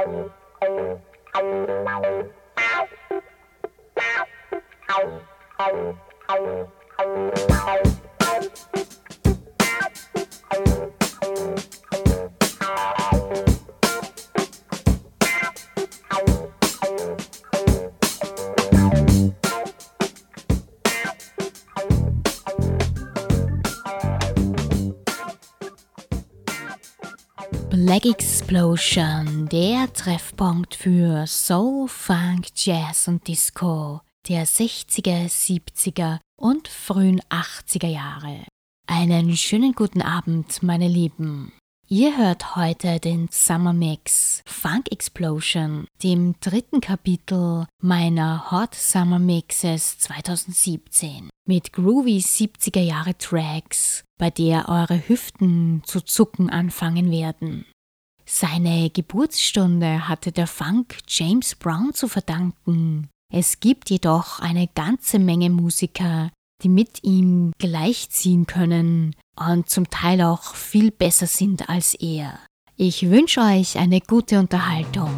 Thank you. Black Explosion, der Treffpunkt für Soul, Funk, Jazz und Disco der 60er, 70er und frühen 80er Jahre. Einen schönen guten Abend, meine Lieben. Ihr hört heute den Summer Mix Funk Explosion, dem dritten Kapitel meiner Hot Summer Mixes 2017 mit groovy 70er Jahre Tracks, bei der eure Hüften zu zucken anfangen werden. Seine Geburtsstunde hatte der Funk James Brown zu verdanken. Es gibt jedoch eine ganze Menge Musiker, die mit ihm gleichziehen können und zum Teil auch viel besser sind als er. Ich wünsche euch eine gute Unterhaltung.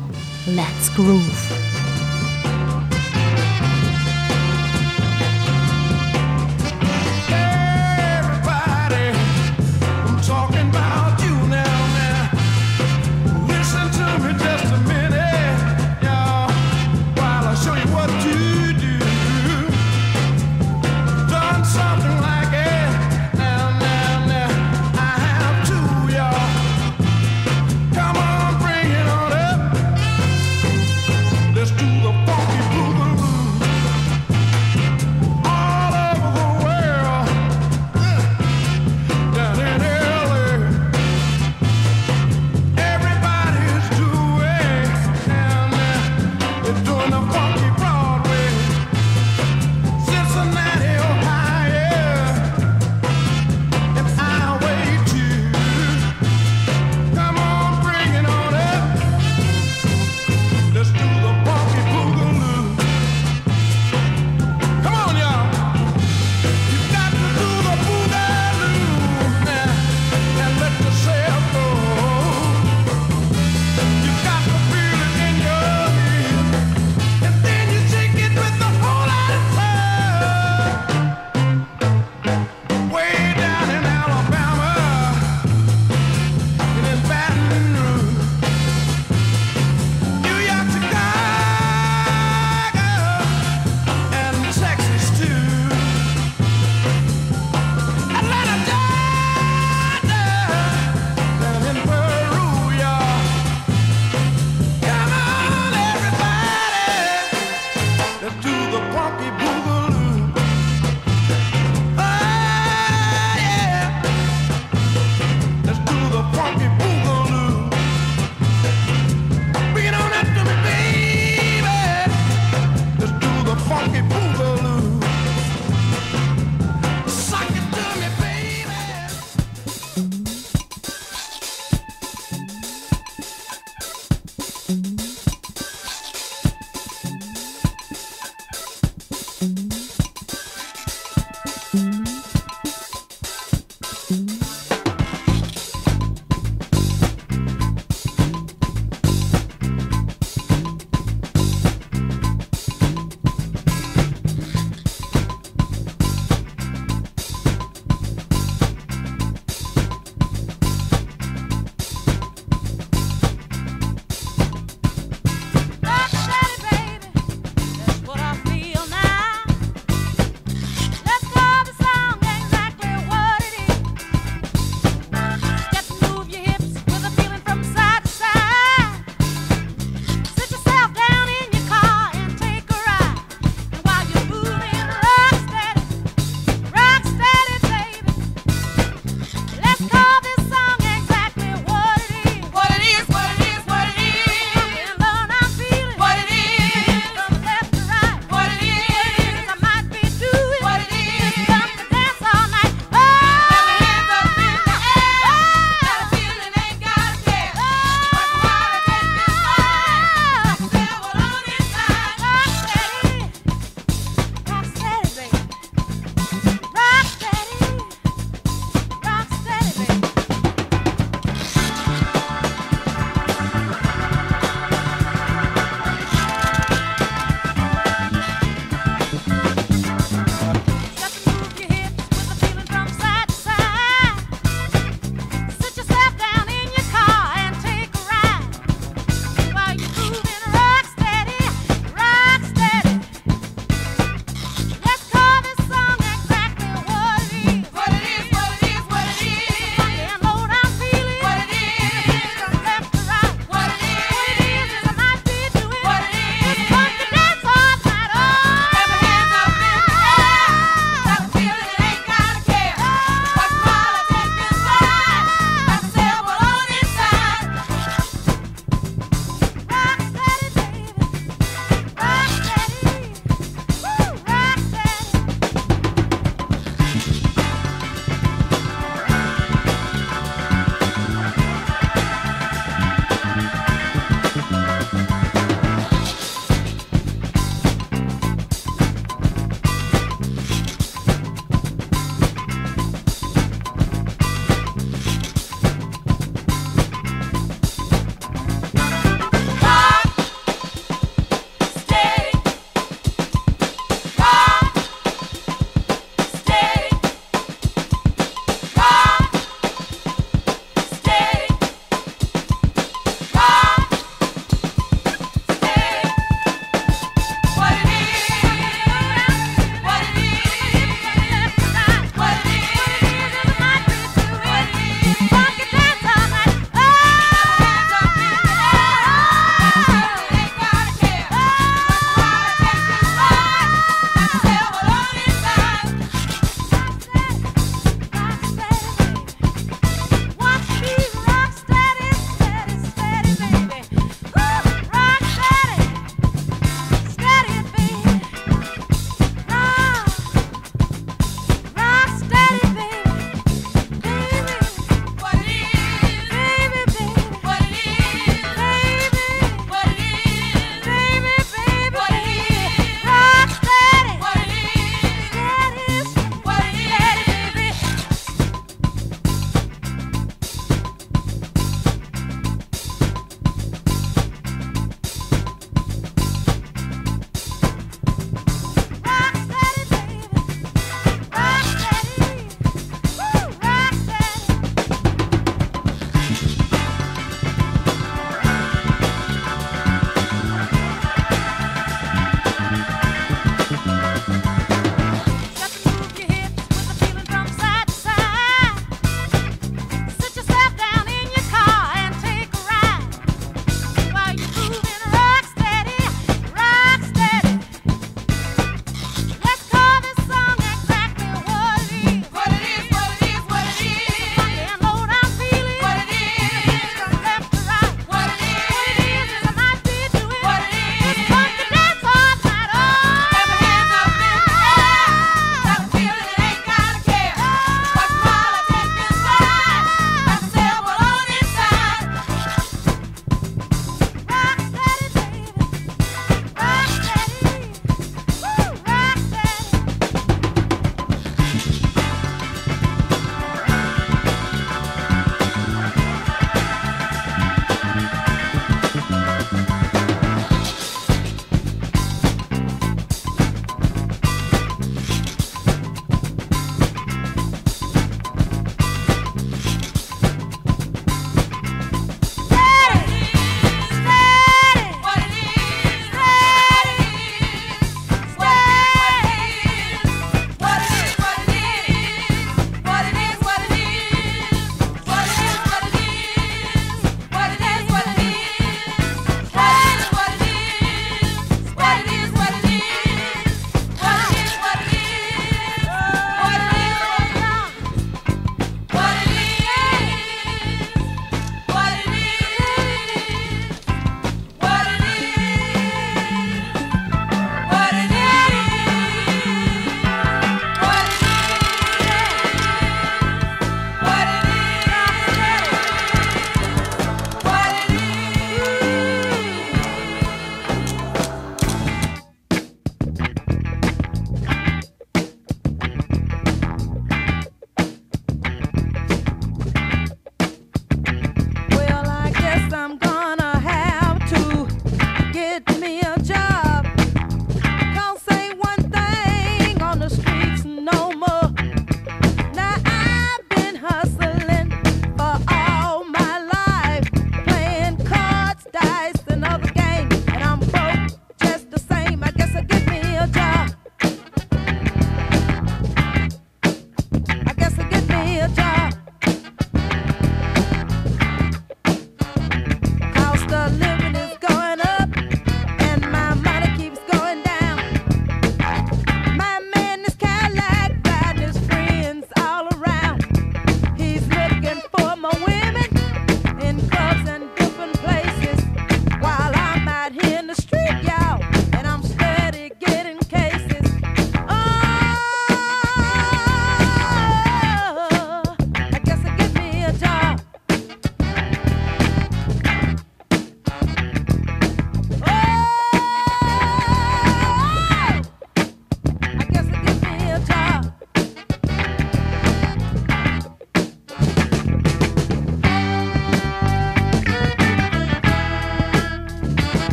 Let's groove!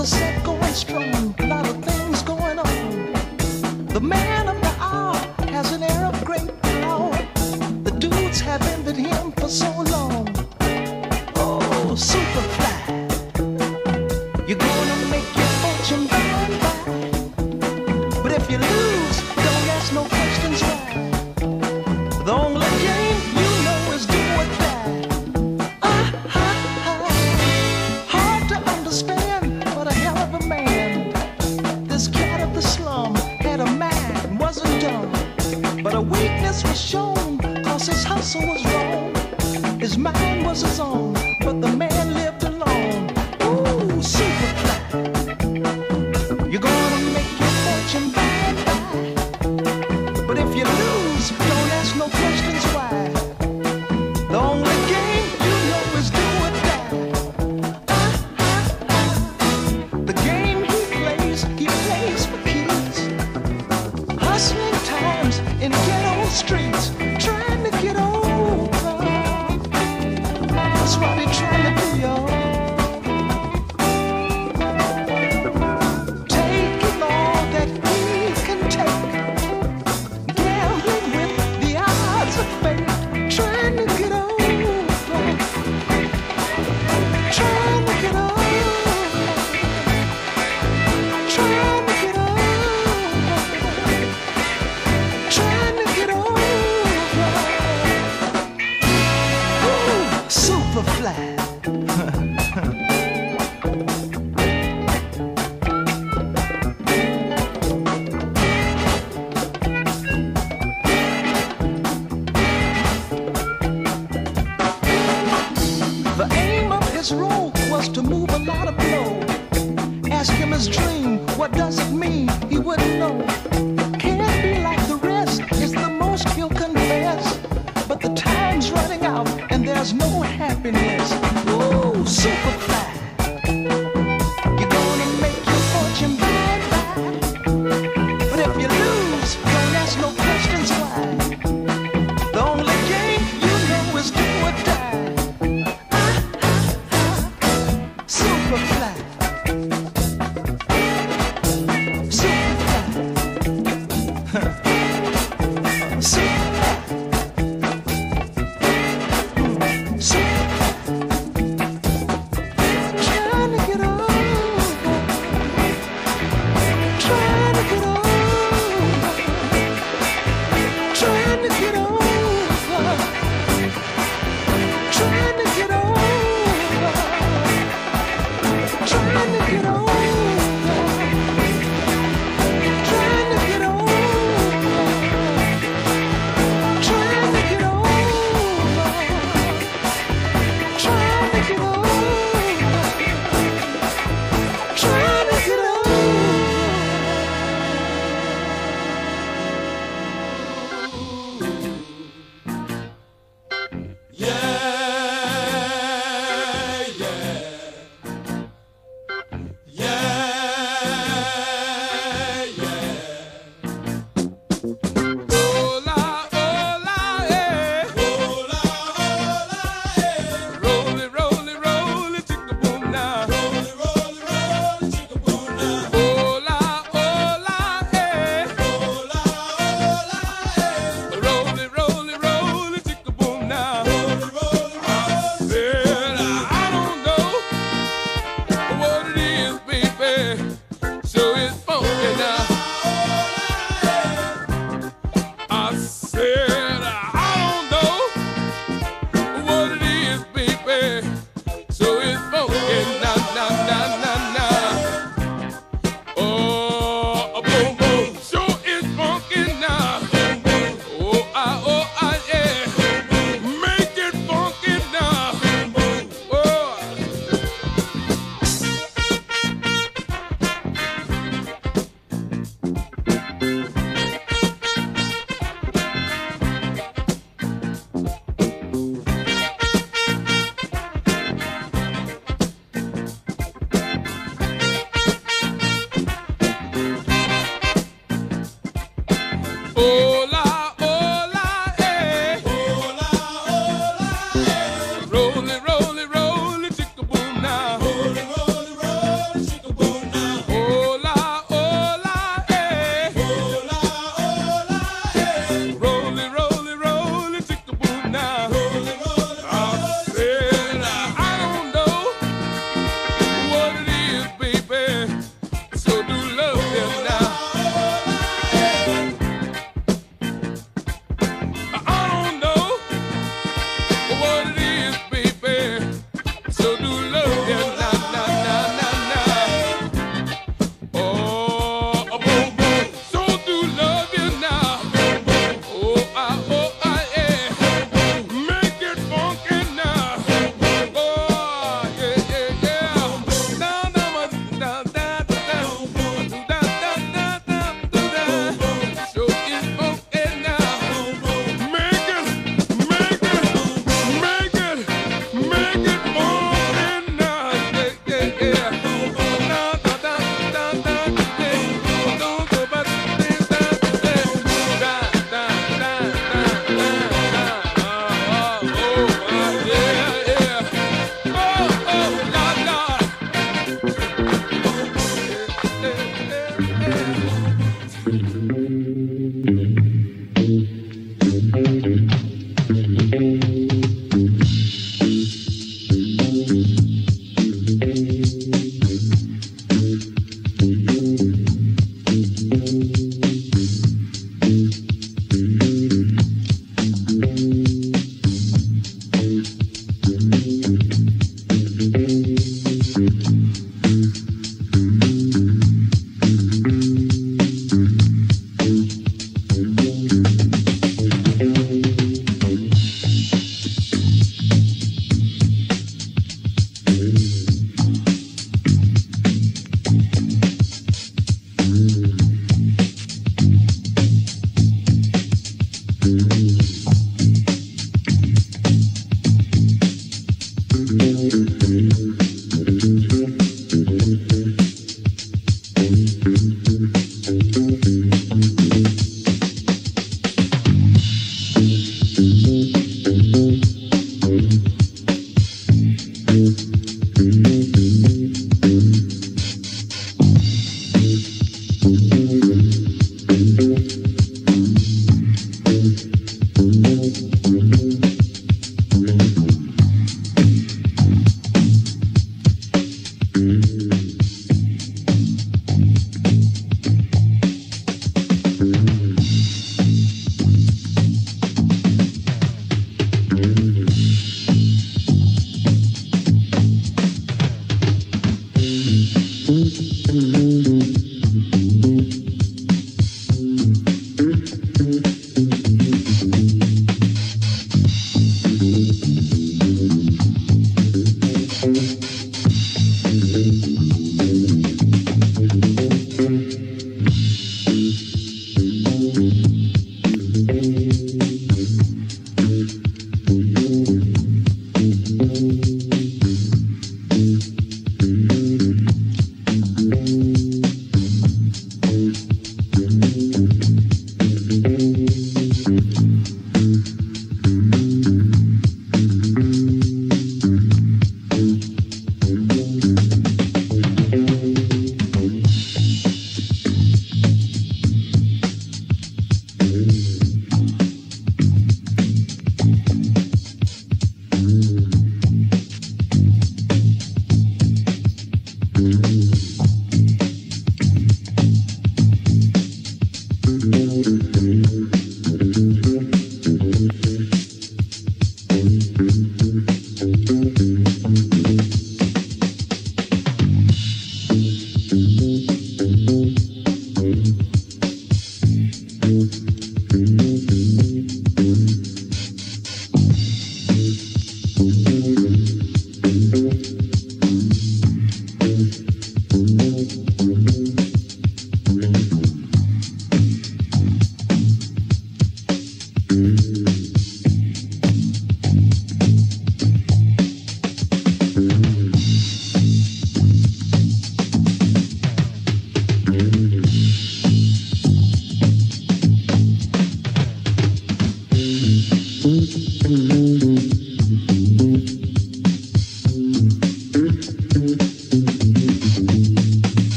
a secret.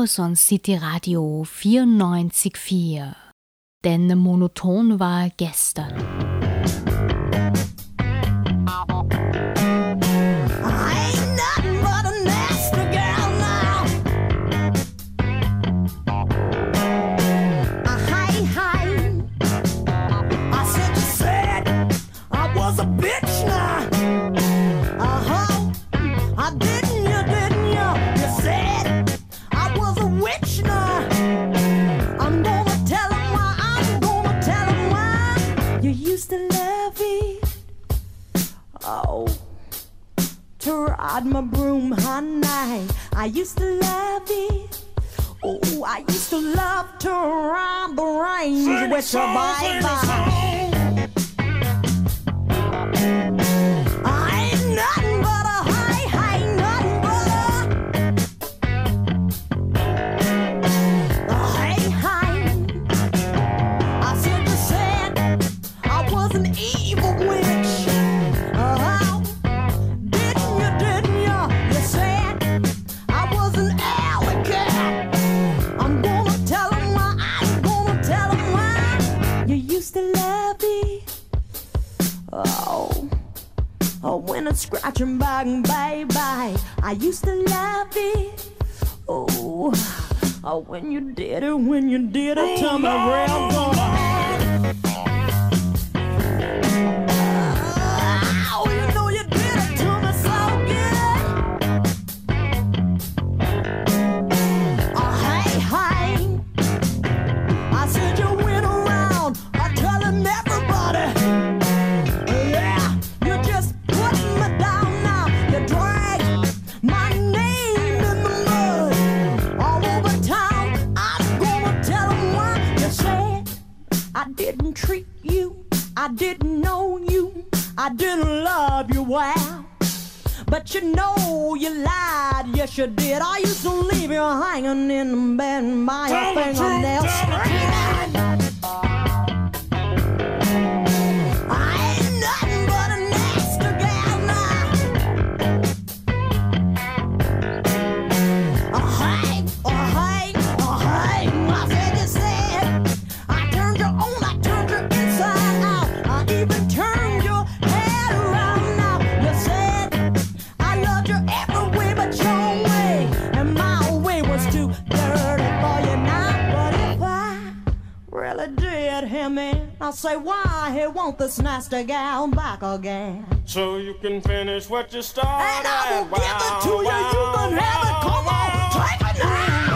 Und City Radio 94.4. Denn monoton war gestern. Oh, ride my broom, honey. I used to love it. Oh, I used to love to ride the range with used to love me. Oh, oh, when I'd scratch and bite, and bye bye, I used to love me. Oh, oh, when you did it, when you did it oh, my real boy. But you know you lied, yes you did. I used to leave you hanging in the bed by your fingernails. I say, why he want this nasty gal back again? So you can finish what you started. And I will give it to you. You can have it. Come on, take it now.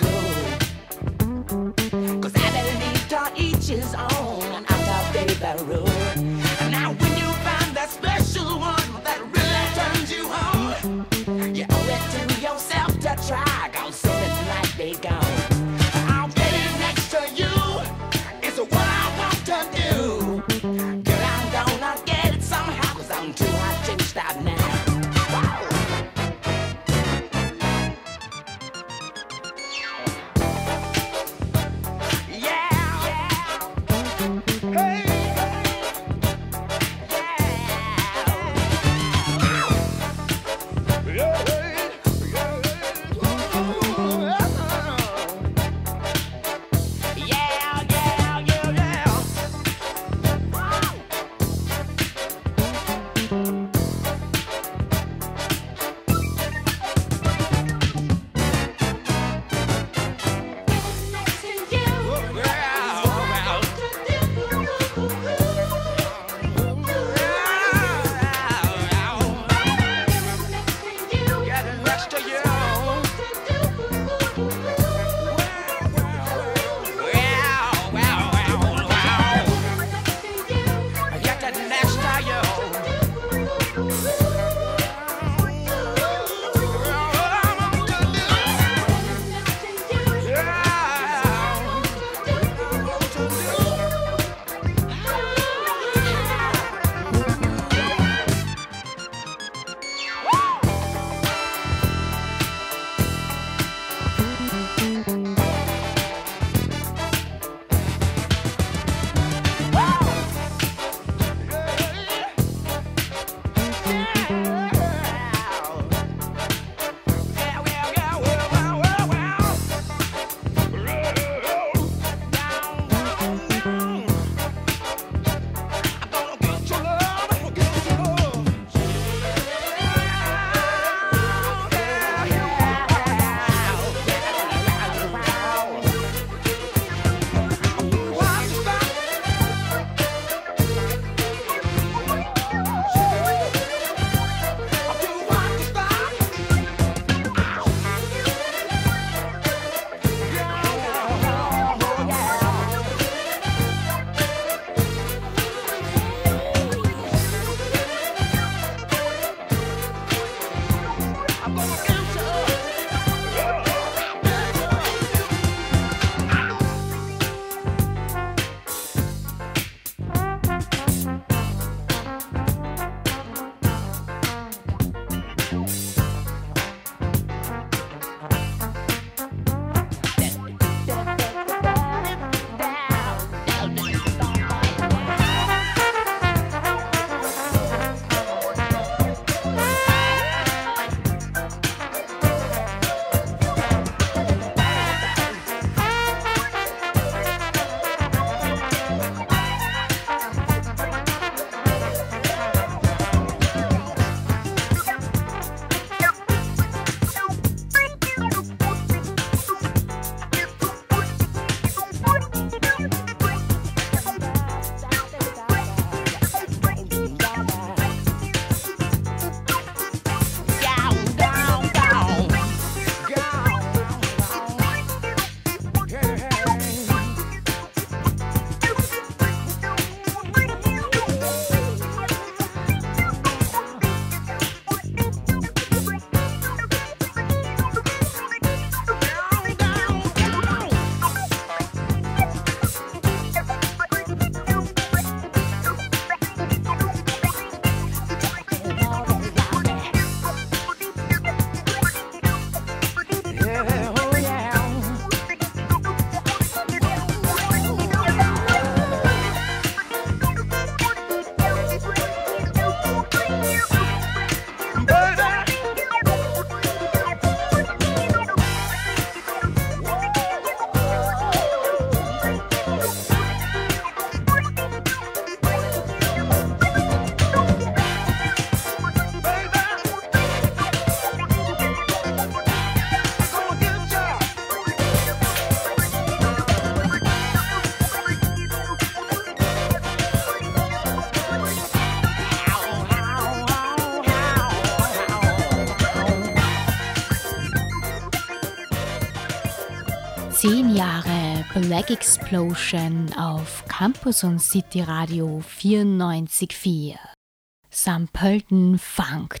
cool. Cause I believe to each his own. And I'm a baby. Black Explosion auf Campus und City Radio 94.4. St. Pölten Funk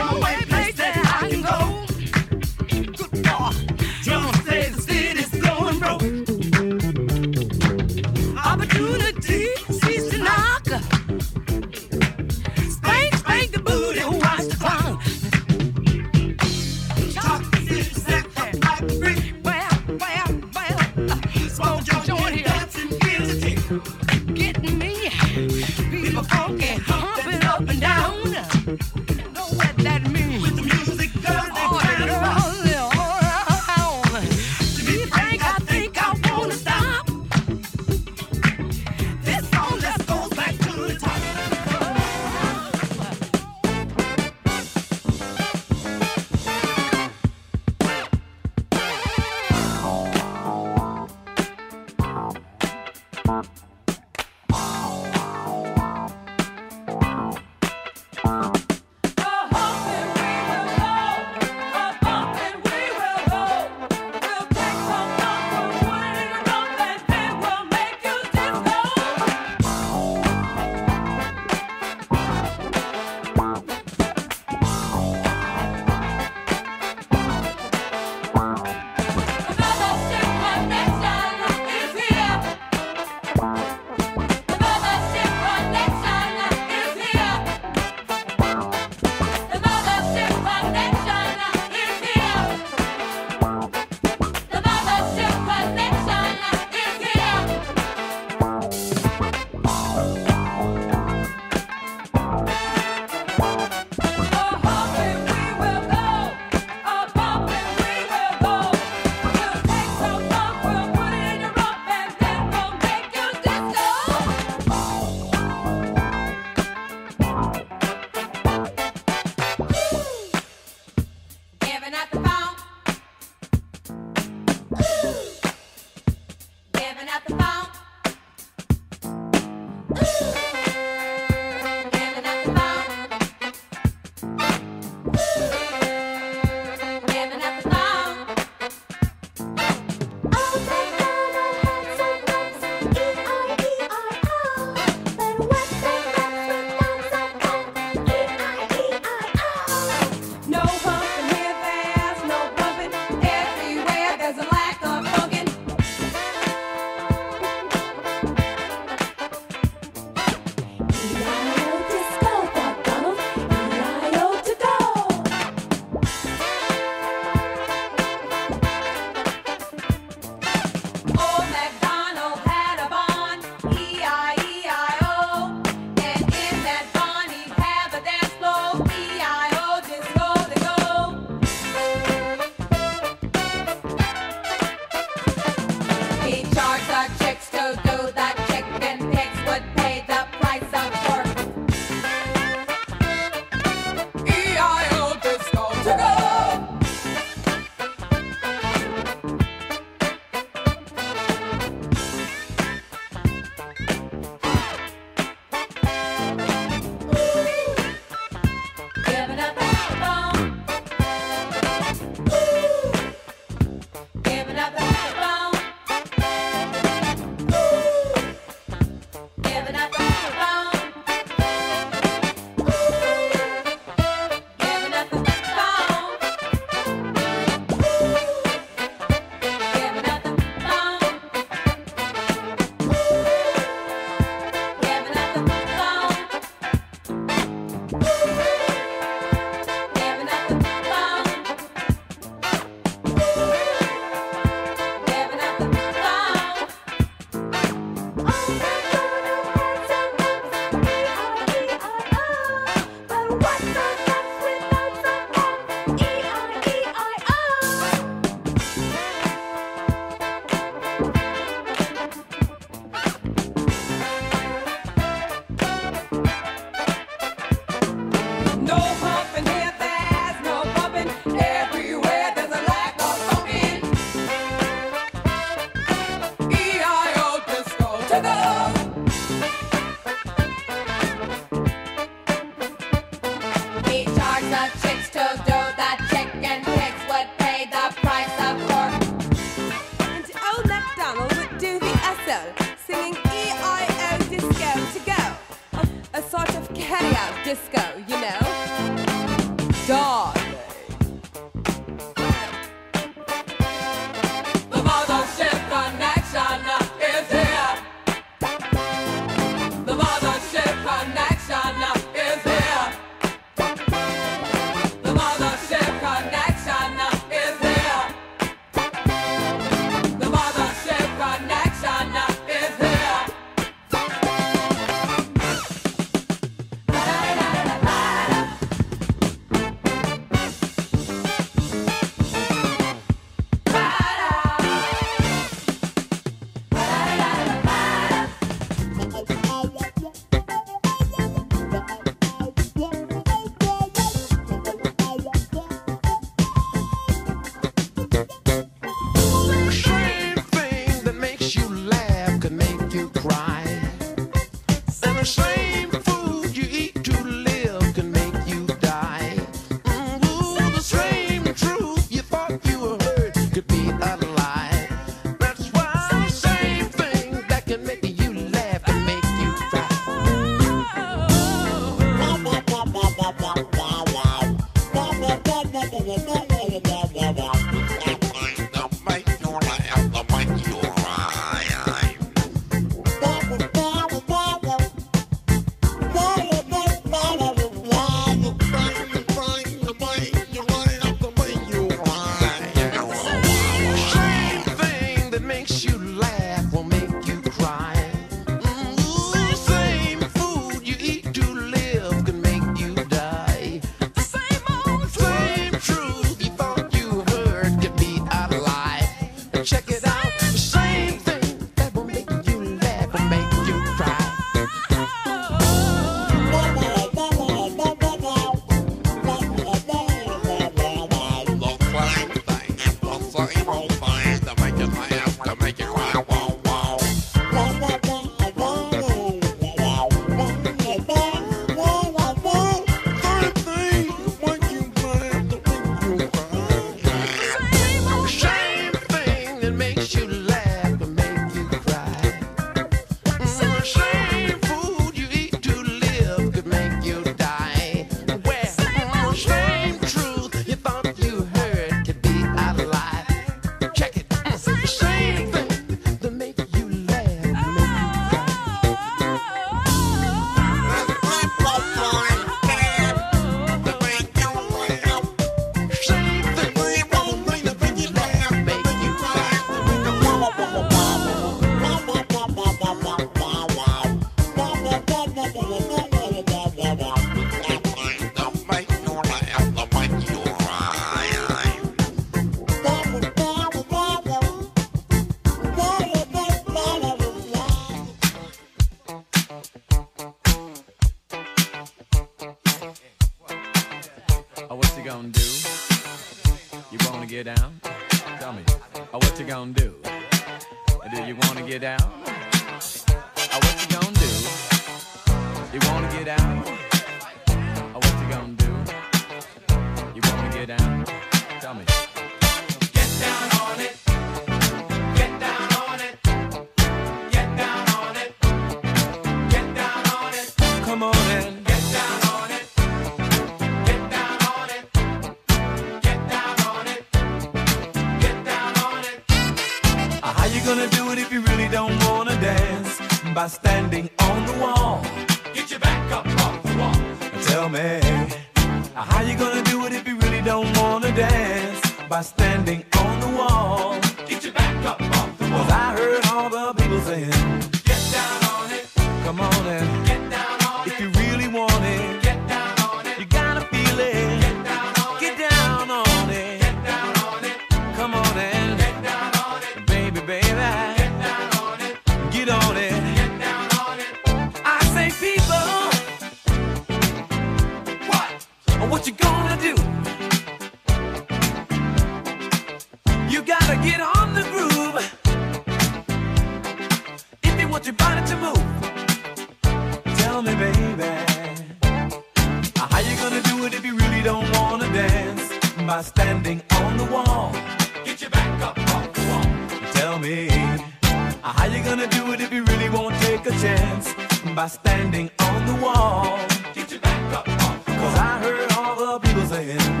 How you gonna do it if you really won't take a chance? By standing on the wall. Get your back up off the wall. Cause I heard all the people saying.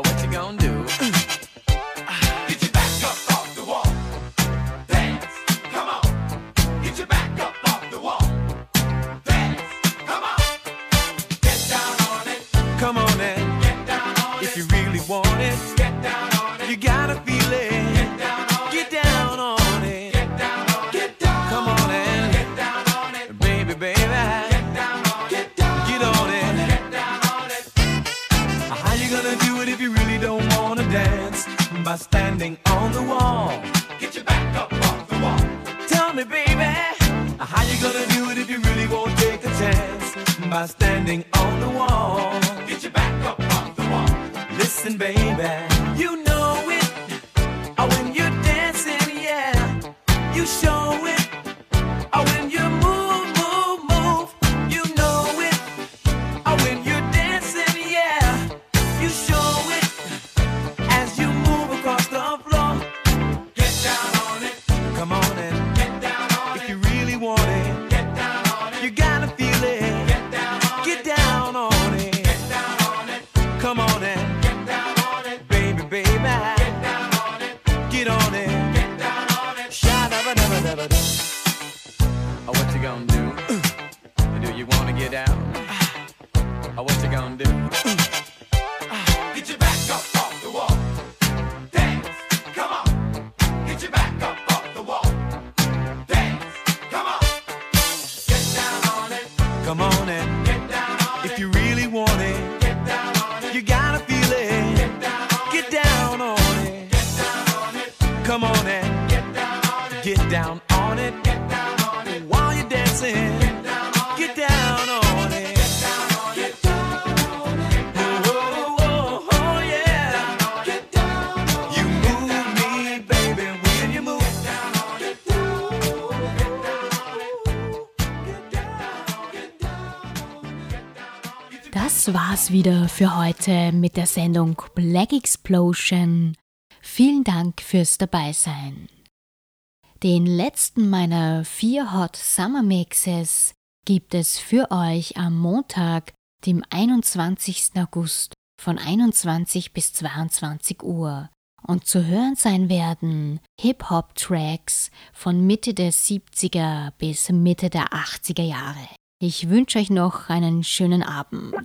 what you gonna do? gonna do? Do you wanna get out? What you gonna do? wieder für heute mit der Sendung Black Explosion. Vielen Dank fürs Dabeisein. Den letzten meiner vier Hot Summer Mixes gibt es für euch am Montag, dem 21. August von 21 bis 22 Uhr. Und zu hören sein werden Hip-Hop-Tracks von Mitte der 70er bis Mitte der 80er Jahre. Ich wünsche euch noch einen schönen Abend.